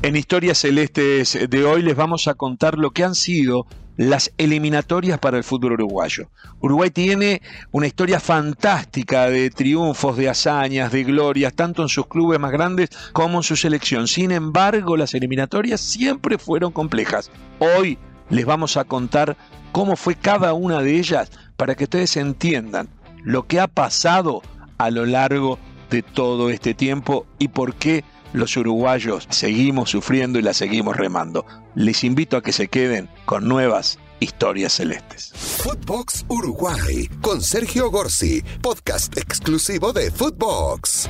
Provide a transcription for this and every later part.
En Historias Celestes de hoy les vamos a contar lo que han sido las eliminatorias para el fútbol uruguayo. Uruguay tiene una historia fantástica de triunfos, de hazañas, de glorias, tanto en sus clubes más grandes como en su selección. Sin embargo, las eliminatorias siempre fueron complejas. Hoy les vamos a contar cómo fue cada una de ellas para que ustedes entiendan lo que ha pasado a lo largo de todo este tiempo y por qué los uruguayos seguimos sufriendo y la seguimos remando. Les invito a que se queden con nuevas historias celestes. Footbox Uruguay con Sergio Gorsi, podcast exclusivo de Footbox.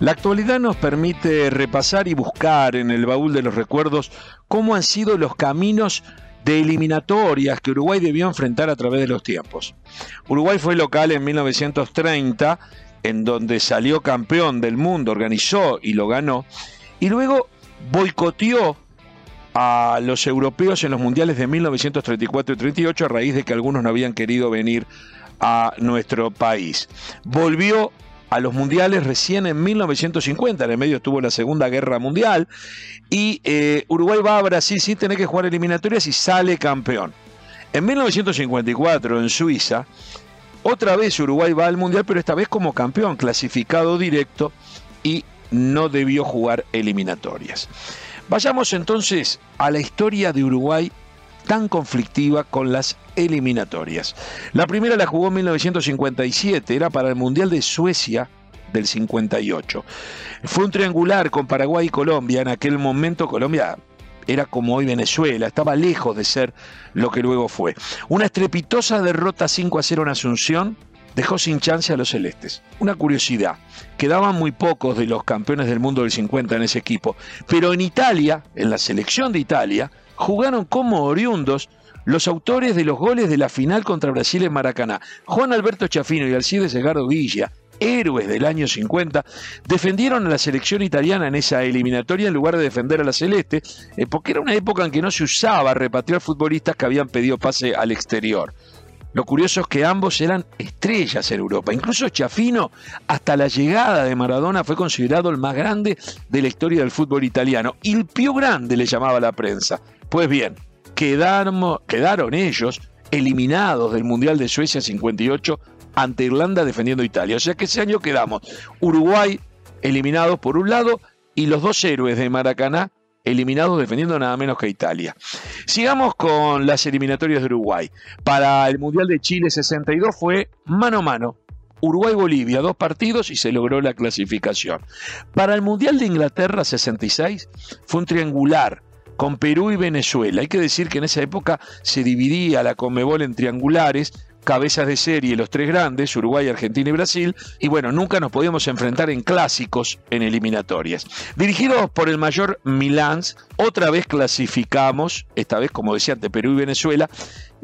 La actualidad nos permite repasar y buscar en el baúl de los recuerdos cómo han sido los caminos de eliminatorias que Uruguay debió enfrentar a través de los tiempos. Uruguay fue local en 1930 en donde salió campeón del mundo, organizó y lo ganó, y luego boicoteó a los europeos en los mundiales de 1934 y 38 a raíz de que algunos no habían querido venir a nuestro país. Volvió a los mundiales recién en 1950, en el medio estuvo la Segunda Guerra Mundial, y eh, Uruguay va a Brasil sin tener que jugar eliminatorias y sale campeón. En 1954, en Suiza, otra vez Uruguay va al Mundial, pero esta vez como campeón, clasificado directo y no debió jugar eliminatorias. Vayamos entonces a la historia de Uruguay tan conflictiva con las eliminatorias. La primera la jugó en 1957, era para el Mundial de Suecia del 58. Fue un triangular con Paraguay y Colombia. En aquel momento Colombia era como hoy Venezuela, estaba lejos de ser lo que luego fue. Una estrepitosa derrota 5 a 0 en Asunción dejó sin chance a los celestes. Una curiosidad, quedaban muy pocos de los campeones del mundo del 50 en ese equipo, pero en Italia, en la selección de Italia, jugaron como oriundos los autores de los goles de la final contra Brasil en Maracaná, Juan Alberto Chafino y Alcides Edgardo Villa, héroes del año 50, defendieron a la selección italiana en esa eliminatoria en lugar de defender a la celeste, eh, porque era una época en que no se usaba repatriar futbolistas que habían pedido pase al exterior. Lo curioso es que ambos eran estrellas en Europa. Incluso Chafino, hasta la llegada de Maradona, fue considerado el más grande de la historia del fútbol italiano. El più grande le llamaba la prensa. Pues bien, quedaron, quedaron ellos eliminados del Mundial de Suecia 58 ante Irlanda defendiendo Italia. O sea que ese año quedamos Uruguay eliminados por un lado y los dos héroes de Maracaná eliminados defendiendo nada menos que Italia. Sigamos con las eliminatorias de Uruguay. Para el Mundial de Chile 62 fue mano a mano. Uruguay-Bolivia, dos partidos y se logró la clasificación. Para el Mundial de Inglaterra 66 fue un triangular con Perú y Venezuela. Hay que decir que en esa época se dividía la Conmebol en triangulares, cabezas de serie los tres grandes, Uruguay, Argentina y Brasil, y bueno, nunca nos podíamos enfrentar en clásicos en eliminatorias. Dirigidos por el mayor Milán, otra vez clasificamos, esta vez como decía ante Perú y Venezuela,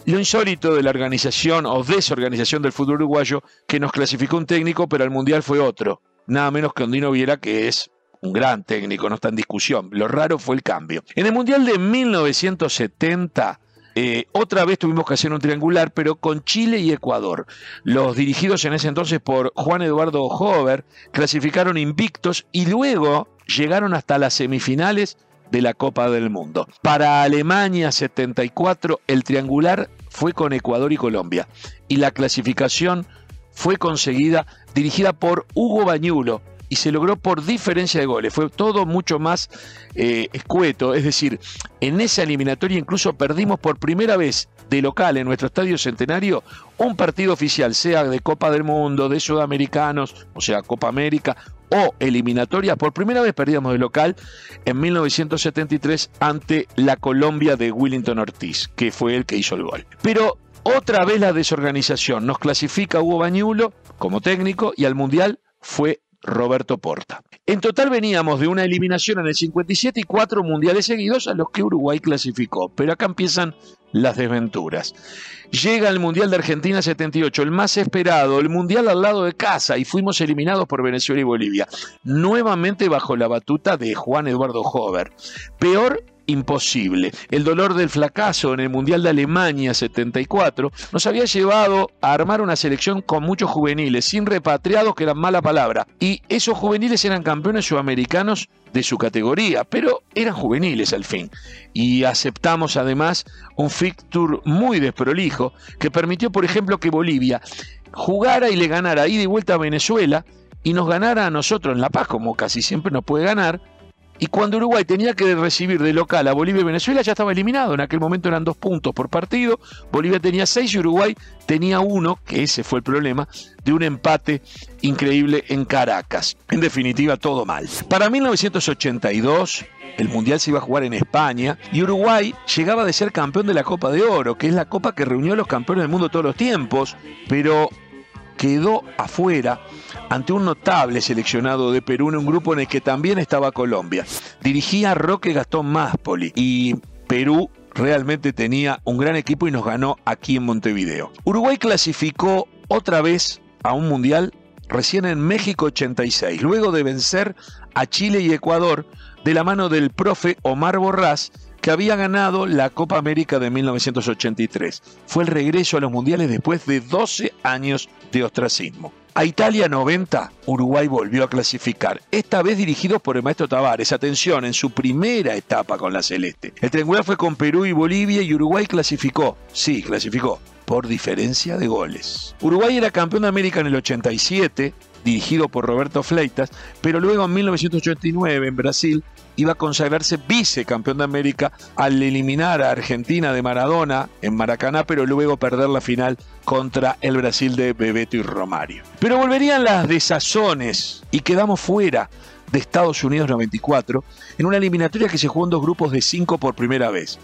lo insólito de la organización o desorganización del fútbol uruguayo, que nos clasificó un técnico, pero al Mundial fue otro, nada menos que Ondino Viera, que es un gran técnico, no está en discusión. Lo raro fue el cambio. En el Mundial de 1970, eh, otra vez tuvimos que hacer un triangular, pero con Chile y Ecuador. Los dirigidos en ese entonces por Juan Eduardo Hover clasificaron invictos y luego llegaron hasta las semifinales de la Copa del Mundo. Para Alemania 74, el triangular fue con Ecuador y Colombia. Y la clasificación fue conseguida dirigida por Hugo Bañulo, y se logró por diferencia de goles. Fue todo mucho más eh, escueto. Es decir, en esa eliminatoria incluso perdimos por primera vez de local en nuestro estadio centenario un partido oficial, sea de Copa del Mundo, de Sudamericanos, o sea, Copa América o eliminatoria. Por primera vez perdíamos de local en 1973 ante la Colombia de Willington Ortiz, que fue el que hizo el gol. Pero otra vez la desorganización. Nos clasifica Hugo Bañulo como técnico y al Mundial fue Roberto Porta. En total veníamos de una eliminación en el 57 y cuatro mundiales seguidos a los que Uruguay clasificó, pero acá empiezan las desventuras. Llega el Mundial de Argentina 78, el más esperado, el Mundial al lado de casa, y fuimos eliminados por Venezuela y Bolivia, nuevamente bajo la batuta de Juan Eduardo Hover. Peor imposible. El dolor del fracaso en el Mundial de Alemania 74 nos había llevado a armar una selección con muchos juveniles, sin repatriados, que eran mala palabra. Y esos juveniles eran campeones sudamericanos de su categoría, pero eran juveniles al fin. Y aceptamos además un fixture muy desprolijo que permitió, por ejemplo, que Bolivia jugara y le ganara ida y vuelta a Venezuela y nos ganara a nosotros en La Paz, como casi siempre nos puede ganar, y cuando Uruguay tenía que recibir de local a Bolivia y Venezuela, ya estaba eliminado. En aquel momento eran dos puntos por partido. Bolivia tenía seis y Uruguay tenía uno, que ese fue el problema, de un empate increíble en Caracas. En definitiva, todo mal. Para 1982, el Mundial se iba a jugar en España y Uruguay llegaba de ser campeón de la Copa de Oro, que es la copa que reunió a los campeones del mundo todos los tiempos, pero quedó afuera ante un notable seleccionado de Perú en un grupo en el que también estaba Colombia. Dirigía Roque Gastón Máspoli y Perú realmente tenía un gran equipo y nos ganó aquí en Montevideo. Uruguay clasificó otra vez a un mundial recién en México 86, luego de vencer a Chile y Ecuador de la mano del profe Omar Borrás que había ganado la Copa América de 1983. Fue el regreso a los mundiales después de 12 años de ostracismo. A Italia 90, Uruguay volvió a clasificar, esta vez dirigido por el maestro Tavares. Atención, en su primera etapa con la Celeste. El triangular fue con Perú y Bolivia y Uruguay clasificó. Sí, clasificó por diferencia de goles. Uruguay era campeón de América en el 87, dirigido por Roberto Fleitas, pero luego en 1989 en Brasil iba a consagrarse vicecampeón de América al eliminar a Argentina de Maradona en Maracaná, pero luego perder la final contra el Brasil de Bebeto y Romario. Pero volverían las desazones y quedamos fuera de Estados Unidos 94 en una eliminatoria que se jugó en dos grupos de cinco por primera vez.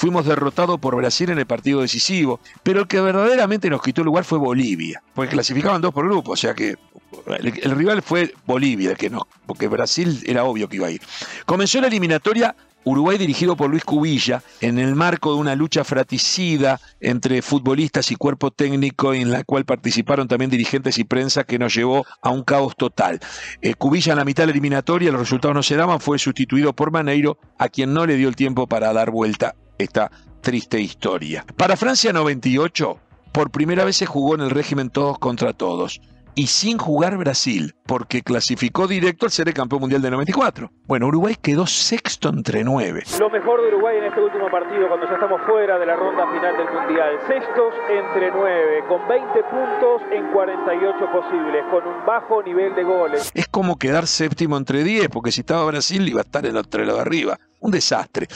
Fuimos derrotados por Brasil en el partido decisivo, pero el que verdaderamente nos quitó el lugar fue Bolivia, porque clasificaban dos por grupo, o sea que el, rival fue Bolivia, que no, porque Brasil era obvio que iba a ir. Comenzó la eliminatoria Uruguay dirigido por Luis Cubilla, en el marco de una lucha fratricida entre futbolistas y cuerpo técnico en la cual participaron también dirigentes y prensa que nos llevó a un caos total. Eh, Cubilla en la mitad de la eliminatoria, los resultados no se daban, fue sustituido por Maneiro, a quien no le dio el tiempo para dar vuelta esta triste historia. Para Francia 98, por primera vez se jugó en el régimen todos contra todos y sin jugar Brasil, porque clasificó directo al ser el campeón mundial de 94. Bueno, Uruguay quedó sexto entre nueve. Lo mejor de Uruguay en este último partido, cuando ya estamos fuera de la ronda final del mundial. Sextos entre nueve, con 20 puntos en 48 posibles, con un bajo nivel de goles. Es como quedar séptimo entre 10, porque si estaba Brasil iba a estar en otro lado de arriba. Un desastre.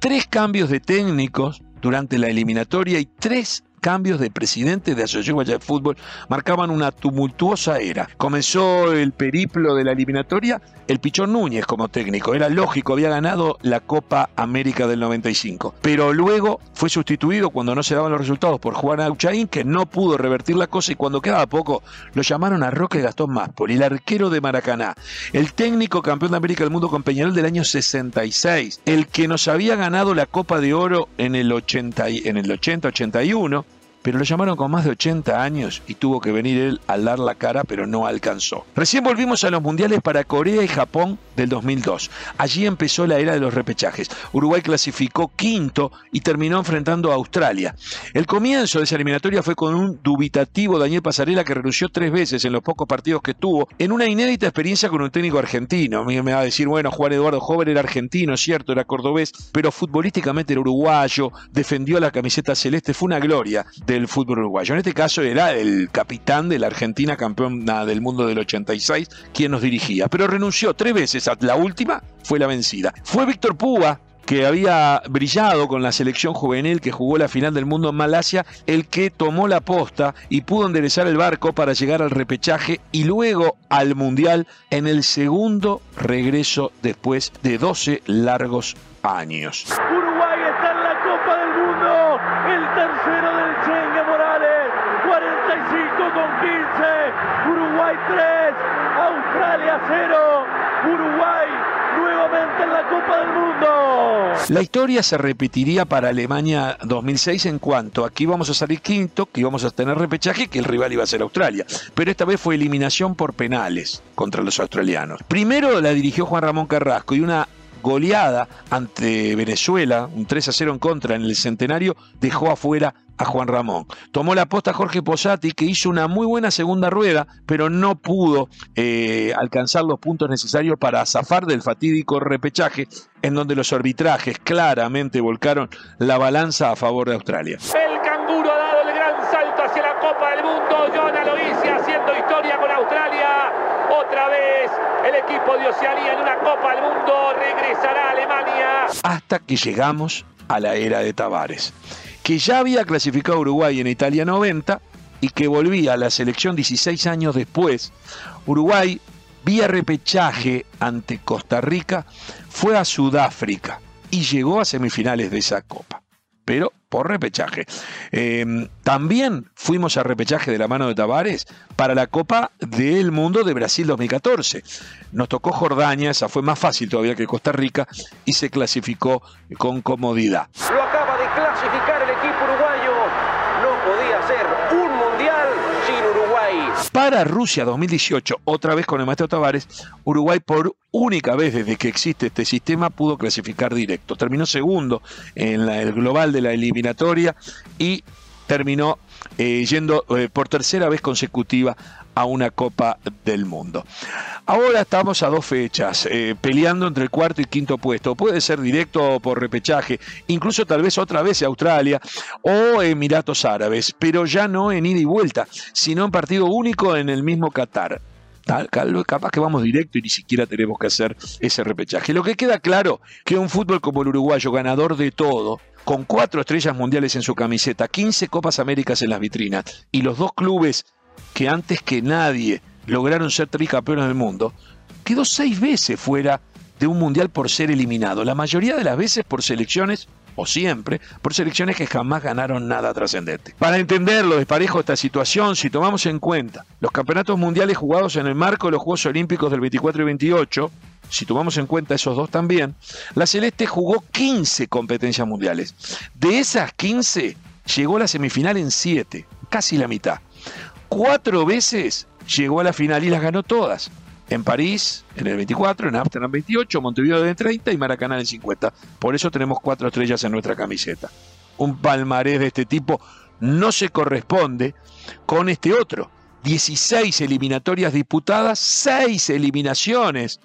Tres cambios de técnicos durante la eliminatoria y tres cambios de presidente de Asociación de Fútbol marcaban una tumultuosa era. Comenzó el periplo de la eliminatoria el Pichón Núñez como técnico. Era lógico, había ganado la Copa América del 95. Pero luego fue sustituido cuando no se daban los resultados por Juan Auchaín, que no pudo revertir la cosa y cuando quedaba poco lo llamaron a Roque Gastón Máspol, el arquero de Maracaná, el técnico campeón de América del Mundo con Peñarol del año 66, el que nos había ganado la Copa de Oro en el 80, en el 80 81 pero lo llamaron con más de 80 años y tuvo que venir él a dar la cara, pero no alcanzó. Recién volvimos a los mundiales para Corea y Japón del 2002. Allí empezó la era de los repechajes. Uruguay clasificó quinto y terminó enfrentando a Australia. El comienzo de esa eliminatoria fue con un dubitativo Daniel Pasarela que renunció tres veces en los pocos partidos que tuvo, en una inédita experiencia con un técnico argentino. Me va a decir, bueno, Juan Eduardo Joven era argentino, cierto, era cordobés, pero futbolísticamente era uruguayo, defendió la camiseta celeste, fue una gloria del fútbol uruguayo. En este caso era el capitán de la Argentina campeona del mundo del 86 quien nos dirigía, pero renunció tres veces, la última fue la vencida. Fue Víctor Púa, que había brillado con la selección juvenil que jugó la final del mundo en Malasia, el que tomó la posta y pudo enderezar el barco para llegar al repechaje y luego al Mundial en el segundo regreso después de 12 largos años. Uruguay está en la Copa del Mundo, el tercero del Chengue Morales, 45 con 15, Uruguay 3, Australia 0, Uruguay nuevamente en la Copa del Mundo. La historia se repetiría para Alemania 2006 en cuanto aquí vamos a salir quinto, que íbamos a tener repechaje, que el rival iba a ser Australia. Pero esta vez fue eliminación por penales contra los australianos. Primero la dirigió Juan Ramón Carrasco y una goleada ante Venezuela, un 3 a 0 en contra en el centenario, dejó afuera a Juan Ramón. Tomó la posta Jorge Posati, que hizo una muy buena segunda rueda, pero no pudo eh, alcanzar los puntos necesarios para zafar del fatídico repechaje, en donde los arbitrajes claramente volcaron la balanza a favor de Australia. El canguro ha dado el gran salto hacia la Copa del Mundo. John Aloisi haciendo historia con Australia. Otra vez el equipo de Oceanía en una Copa del Mundo regresará a Alemania. Hasta que llegamos a la era de Tavares que ya había clasificado a Uruguay en Italia 90 y que volvía a la selección 16 años después. Uruguay, vía repechaje ante Costa Rica, fue a Sudáfrica y llegó a semifinales de esa copa. Pero por repechaje. Em, también fuimos a repechaje de la mano de Tavares para la Copa del Mundo de Brasil 2014. Nos tocó Jordania, esa fue más fácil todavía que Costa Rica y se clasificó con comodidad acaba de clasificar el equipo uruguayo. No podía ser un mundial sin Uruguay. Para Rusia 2018, otra vez con el maestro Tavares, Uruguay por única vez desde que existe este sistema pudo clasificar directo. Terminó segundo en el global de la eliminatoria y terminó eh, yendo eh, por tercera vez consecutiva a una Copa del Mundo. Ahora estamos a dos fechas, eh, peleando entre el cuarto y quinto puesto. Puede ser directo por repechaje, incluso tal vez otra vez Australia o Emiratos Árabes, pero ya no en ida y vuelta, sino en partido único en el mismo Qatar. Tal, capaz que vamos directo y ni siquiera tenemos que hacer ese repechaje. Lo que queda claro que un fútbol como el uruguayo, ganador de todo, con cuatro estrellas mundiales en su camiseta, 15 Copas Américas en las vitrinas y los dos clubes que antes que nadie lograron ser tricampeones del mundo, quedó seis veces fuera de un mundial por ser eliminado. La mayoría de las veces por selecciones, o siempre, por selecciones que jamás ganaron nada trascendente. Para entender lo desparejo de esta situación, si tomamos en cuenta los campeonatos mundiales jugados en el marco de los Juegos Olímpicos del 24 y 28, si tomamos en cuenta esos dos también, la Celeste jugó 15 competencias mundiales. De esas 15, llegó a la semifinal en 7, casi la mitad. Cuatro veces llegó a la final y las ganó todas. En París, en el 24, en Amsterdam 28, Montevideo en el 30 y Maracaná en el 50. Por eso tenemos cuatro estrellas en nuestra camiseta. Un palmarés de este tipo no se corresponde con este otro. 16 eliminatorias disputadas, 6 eliminaciones.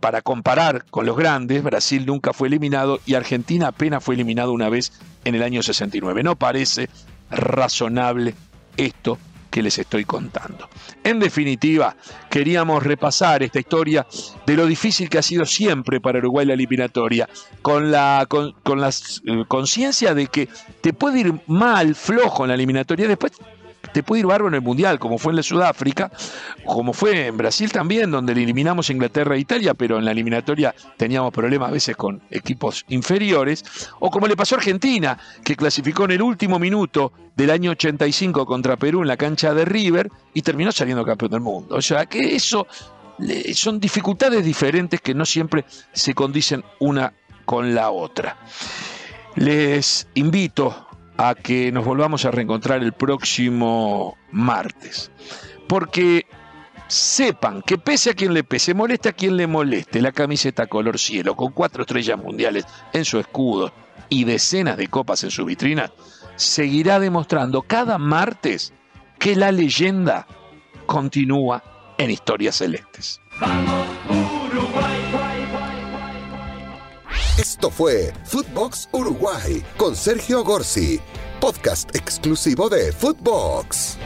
Para comparar con los grandes, Brasil nunca fue eliminado y Argentina apenas fue eliminado una vez en el año 69. No parece razonable esto que les estoy contando. En definitiva, queríamos repasar esta historia de lo difícil que ha sido siempre para Uruguay la eliminatoria, con la, con, la eh, conciencia de que te puede ir mal, flojo en la eliminatoria, después te puede ir bárbaro en el Mundial, como fue en la Sudáfrica, como fue en Brasil también, donde eliminamos Inglaterra e Italia, pero en la eliminatoria teníamos problemas a veces con equipos inferiores, o como le pasó a Argentina, que clasificó en el último minuto del año 85 contra Perú en la cancha de River y terminó saliendo campeón del mundo. O sea, que eso son dificultades diferentes que no siempre se condicen una con la otra. Les invito a que nos volvamos a reencontrar el próximo martes. Porque sepan que pese a quien le pese, moleste a quien le moleste, la camiseta color cielo con cuatro estrellas mundiales en su escudo y decenas de copas en su vitrina, seguirá demostrando cada martes que la leyenda continúa en historias celestes. Esto fue Footbox Uruguay con Sergio Gorsi, podcast exclusivo de Footbox.